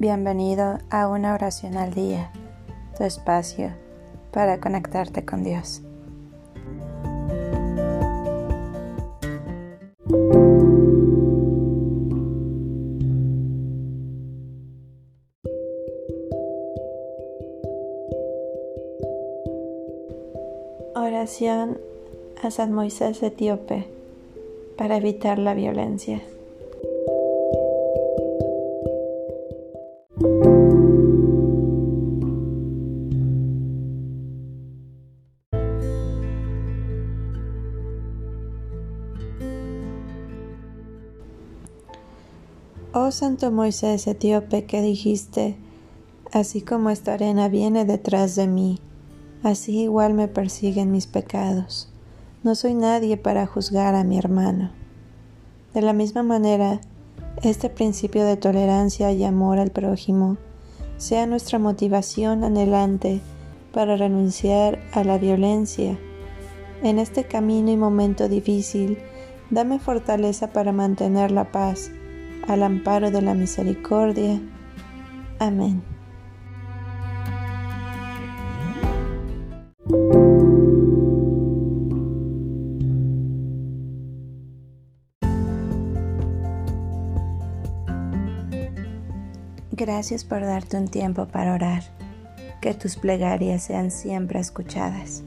Bienvenido a una oración al día, tu espacio para conectarte con Dios. Oración a San Moisés etíope para evitar la violencia. Oh Santo Moisés etíope que dijiste, así como esta arena viene detrás de mí, así igual me persiguen mis pecados. No soy nadie para juzgar a mi hermano. De la misma manera, este principio de tolerancia y amor al prójimo sea nuestra motivación anhelante para renunciar a la violencia. En este camino y momento difícil, dame fortaleza para mantener la paz al amparo de la misericordia. Amén. Gracias por darte un tiempo para orar. Que tus plegarias sean siempre escuchadas.